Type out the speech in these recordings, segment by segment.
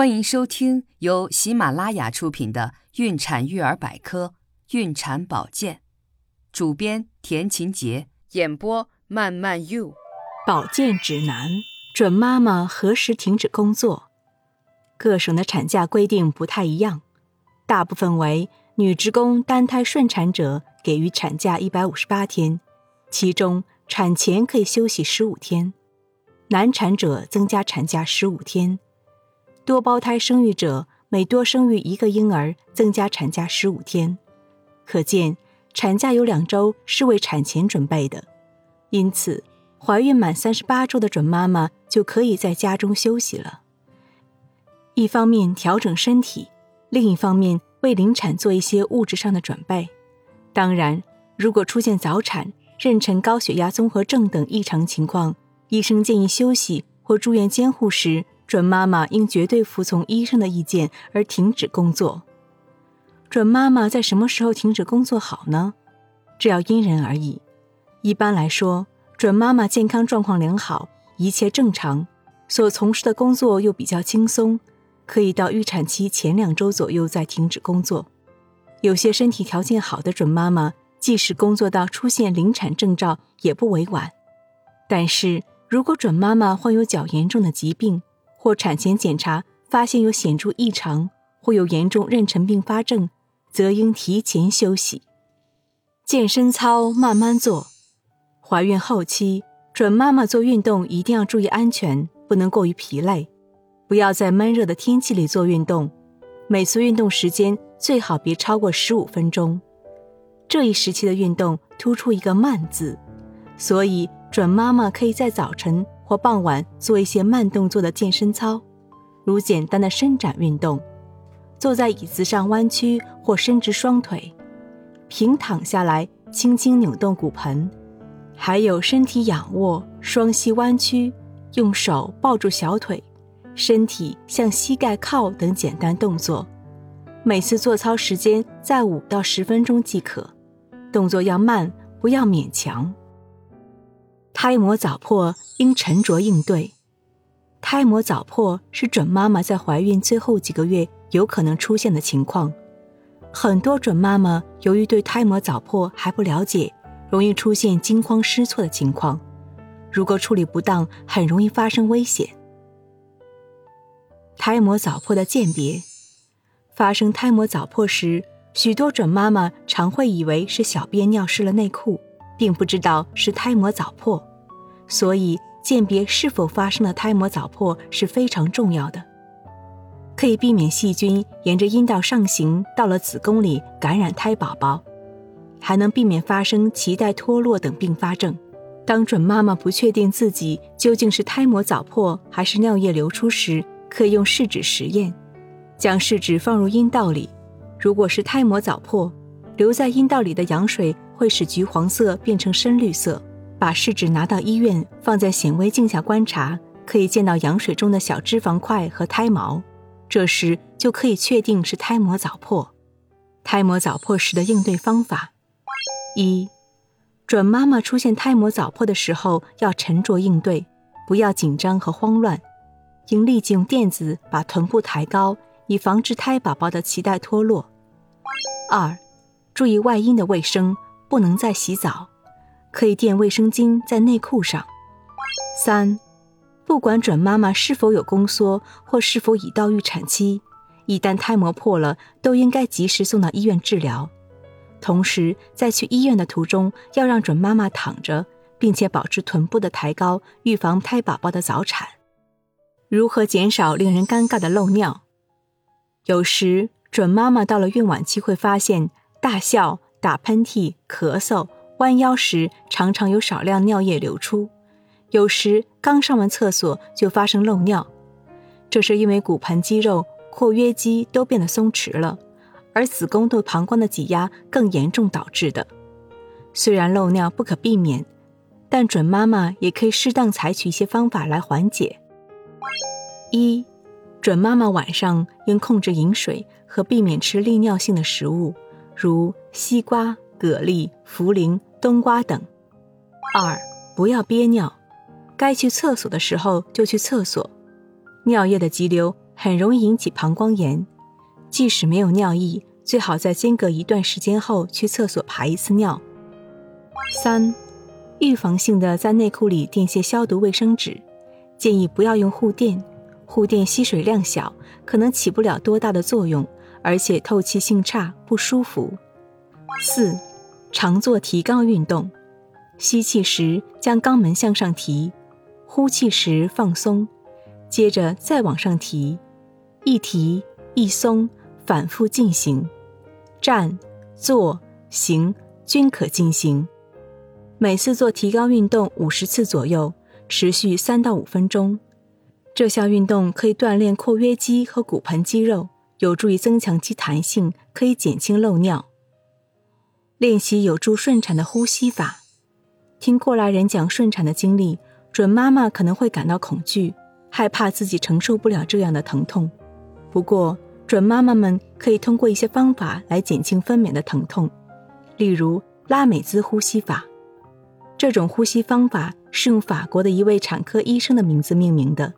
欢迎收听由喜马拉雅出品的《孕产育儿百科·孕产保健》，主编田勤杰，演播慢慢 you。保健指南：准妈妈何时停止工作？各省的产假规定不太一样，大部分为女职工单胎顺产者给予产假一百五十八天，其中产前可以休息十五天；难产者增加产假十五天。多胞胎生育者每多生育一个婴儿，增加产假十五天。可见，产假有两周是为产前准备的。因此，怀孕满三十八周的准妈妈就可以在家中休息了。一方面调整身体，另一方面为临产做一些物质上的准备。当然，如果出现早产、妊娠高血压综合症等异常情况，医生建议休息或住院监护时。准妈妈应绝对服从医生的意见而停止工作。准妈妈在什么时候停止工作好呢？这要因人而异。一般来说，准妈妈健康状况良好，一切正常，所从事的工作又比较轻松，可以到预产期前两周左右再停止工作。有些身体条件好的准妈妈，即使工作到出现临产征兆也不为晚。但是如果准妈妈患有较严重的疾病，或产前检查发现有显著异常，或有严重妊娠并发症，则应提前休息。健身操慢慢做。怀孕后期，准妈妈做运动一定要注意安全，不能过于疲累，不要在闷热的天气里做运动。每次运动时间最好别超过十五分钟。这一时期的运动突出一个慢字，所以准妈妈可以在早晨。或傍晚做一些慢动作的健身操，如简单的伸展运动，坐在椅子上弯曲或伸直双腿，平躺下来轻轻扭动骨盆，还有身体仰卧、双膝弯曲、用手抱住小腿、身体向膝盖靠等简单动作。每次做操时间在五到十分钟即可，动作要慢，不要勉强。胎膜早破应沉着应对。胎膜早破是准妈妈在怀孕最后几个月有可能出现的情况。很多准妈妈由于对胎膜早破还不了解，容易出现惊慌失措的情况。如果处理不当，很容易发生危险。胎膜早破的鉴别：发生胎膜早破时，许多准妈妈常会以为是小便尿湿了内裤，并不知道是胎膜早破。所以，鉴别是否发生了胎膜早破是非常重要的，可以避免细菌沿着阴道上行到了子宫里感染胎宝宝，还能避免发生脐带脱落等并发症。当准妈妈不确定自己究竟是胎膜早破还是尿液流出时，可以用试纸实验，将试纸放入阴道里，如果是胎膜早破，留在阴道里的羊水会使橘黄色变成深绿色。把试纸拿到医院，放在显微镜下观察，可以见到羊水中的小脂肪块和胎毛，这时就可以确定是胎膜早破。胎膜早破时的应对方法：一、准妈妈出现胎膜早破的时候要沉着应对，不要紧张和慌乱，应立即用垫子把臀部抬高，以防止胎宝宝的脐带脱落。二、注意外阴的卫生，不能再洗澡。可以垫卫生巾在内裤上。三，不管准妈妈是否有宫缩或是否已到预产期，一旦胎膜破了，都应该及时送到医院治疗。同时，在去医院的途中，要让准妈妈躺着，并且保持臀部的抬高，预防胎宝宝的早产。如何减少令人尴尬的漏尿？有时准妈妈到了孕晚期会发现大笑、打喷嚏、咳嗽。弯腰时常常有少量尿液流出，有时刚上完厕所就发生漏尿，这是因为骨盆肌肉、括约肌都变得松弛了，而子宫对膀胱的挤压更严重导致的。虽然漏尿不可避免，但准妈妈也可以适当采取一些方法来缓解。一，准妈妈晚上应控制饮水和避免吃利尿性的食物，如西瓜、蛤蜊、茯苓。冬瓜等。二，不要憋尿，该去厕所的时候就去厕所。尿液的急流很容易引起膀胱炎。即使没有尿意，最好在间隔一段时间后去厕所排一次尿。三、预防性的在内裤里垫些消毒卫生纸，建议不要用护垫，护垫吸水量小，可能起不了多大的作用，而且透气性差，不舒服。四、常做提肛运动，吸气时将肛门向上提，呼气时放松，接着再往上提，一提一松。反复进行，站、坐、行均可进行。每次做提肛运动五十次左右，持续三到五分钟。这项运动可以锻炼括约肌和骨盆肌肉，有助于增强其弹性，可以减轻漏尿。练习有助顺产的呼吸法。听过来人讲顺产的经历，准妈妈可能会感到恐惧，害怕自己承受不了这样的疼痛。不过，准妈妈们可以通过一些方法来减轻分娩的疼痛，例如拉美兹呼吸法。这种呼吸方法是用法国的一位产科医生的名字命名的。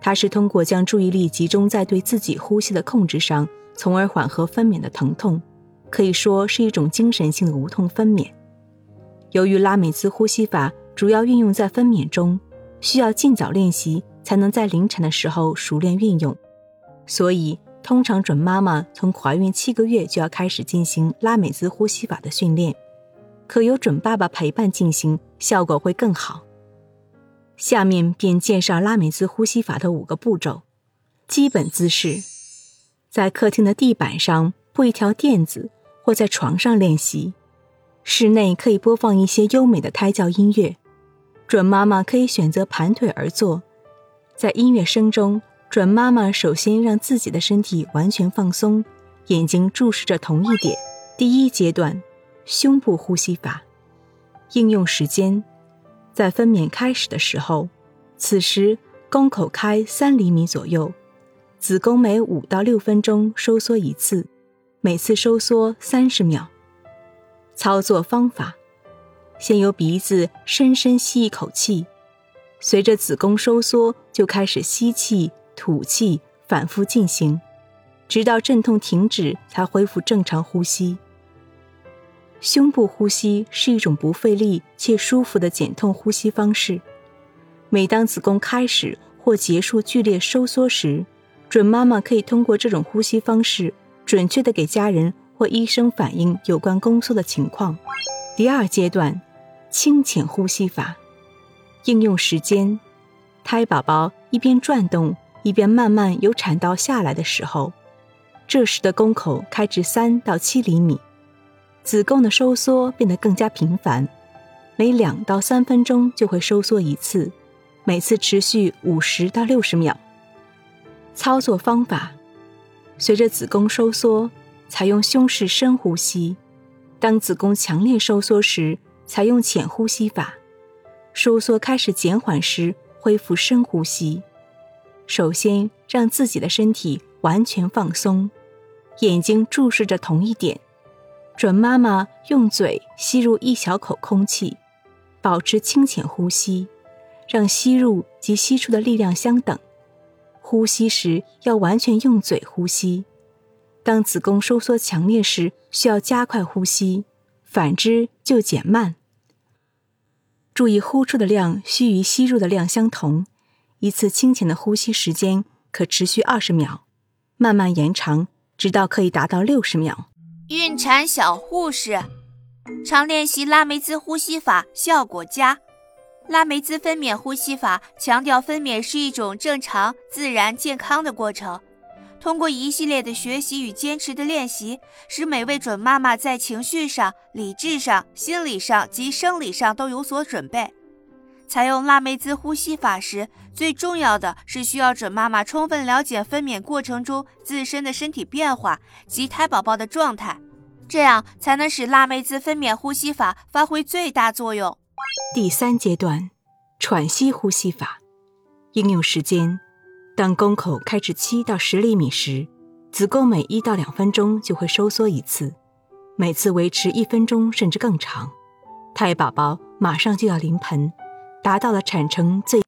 他是通过将注意力集中在对自己呼吸的控制上，从而缓和分娩的疼痛，可以说是一种精神性的无痛分娩。由于拉美兹呼吸法主要运用在分娩中，需要尽早练习才能在临产的时候熟练运用，所以。通常，准妈妈从怀孕七个月就要开始进行拉美兹呼吸法的训练，可由准爸爸陪伴进行，效果会更好。下面便介绍拉美兹呼吸法的五个步骤：基本姿势，在客厅的地板上铺一条垫子，或在床上练习。室内可以播放一些优美的胎教音乐，准妈妈可以选择盘腿而坐，在音乐声中。准妈妈首先让自己的身体完全放松，眼睛注视着同一点。第一阶段，胸部呼吸法。应用时间，在分娩开始的时候，此时宫口开三厘米左右，子宫每五到六分钟收缩一次，每次收缩三十秒。操作方法：先由鼻子深深吸一口气，随着子宫收缩就开始吸气。吐气，反复进行，直到阵痛停止，才恢复正常呼吸。胸部呼吸是一种不费力且舒服的减痛呼吸方式。每当子宫开始或结束剧烈收缩时，准妈妈可以通过这种呼吸方式，准确的给家人或医生反映有关宫缩的情况。第二阶段，轻浅呼吸法。应用时间：胎宝宝一边转动。一边慢慢由产道下来的时候，这时的宫口开至三到七厘米，子宫的收缩变得更加频繁，每两到三分钟就会收缩一次，每次持续五十到六十秒。操作方法：随着子宫收缩，采用胸式深呼吸；当子宫强烈收缩时，采用浅呼吸法；收缩开始减缓时，恢复深呼吸。首先，让自己的身体完全放松，眼睛注视着同一点。准妈妈用嘴吸入一小口空气，保持清浅呼吸，让吸入及吸出的力量相等。呼吸时要完全用嘴呼吸。当子宫收缩强烈时，需要加快呼吸，反之就减慢。注意呼出的量需与吸入的量相同。一次清浅的呼吸时间可持续二十秒，慢慢延长，直到可以达到六十秒。孕产小护士常练习拉梅兹呼吸法，效果佳。拉梅兹分娩呼吸法强调分娩是一种正常、自然、健康的过程。通过一系列的学习与坚持的练习，使每位准妈妈在情绪上、理智上、心理上及生理上都有所准备。采用拉梅兹呼吸法时，最重要的是需要准妈妈充分了解分娩过程中自身的身体变化及胎宝宝的状态，这样才能使拉梅兹分娩呼吸法发挥最大作用。第三阶段，喘息呼吸法。应用时间：当宫口开至七到十厘米时，子宫每一到两分钟就会收缩一次，每次维持一分钟甚至更长。胎宝宝马上就要临盆。达到了产程最。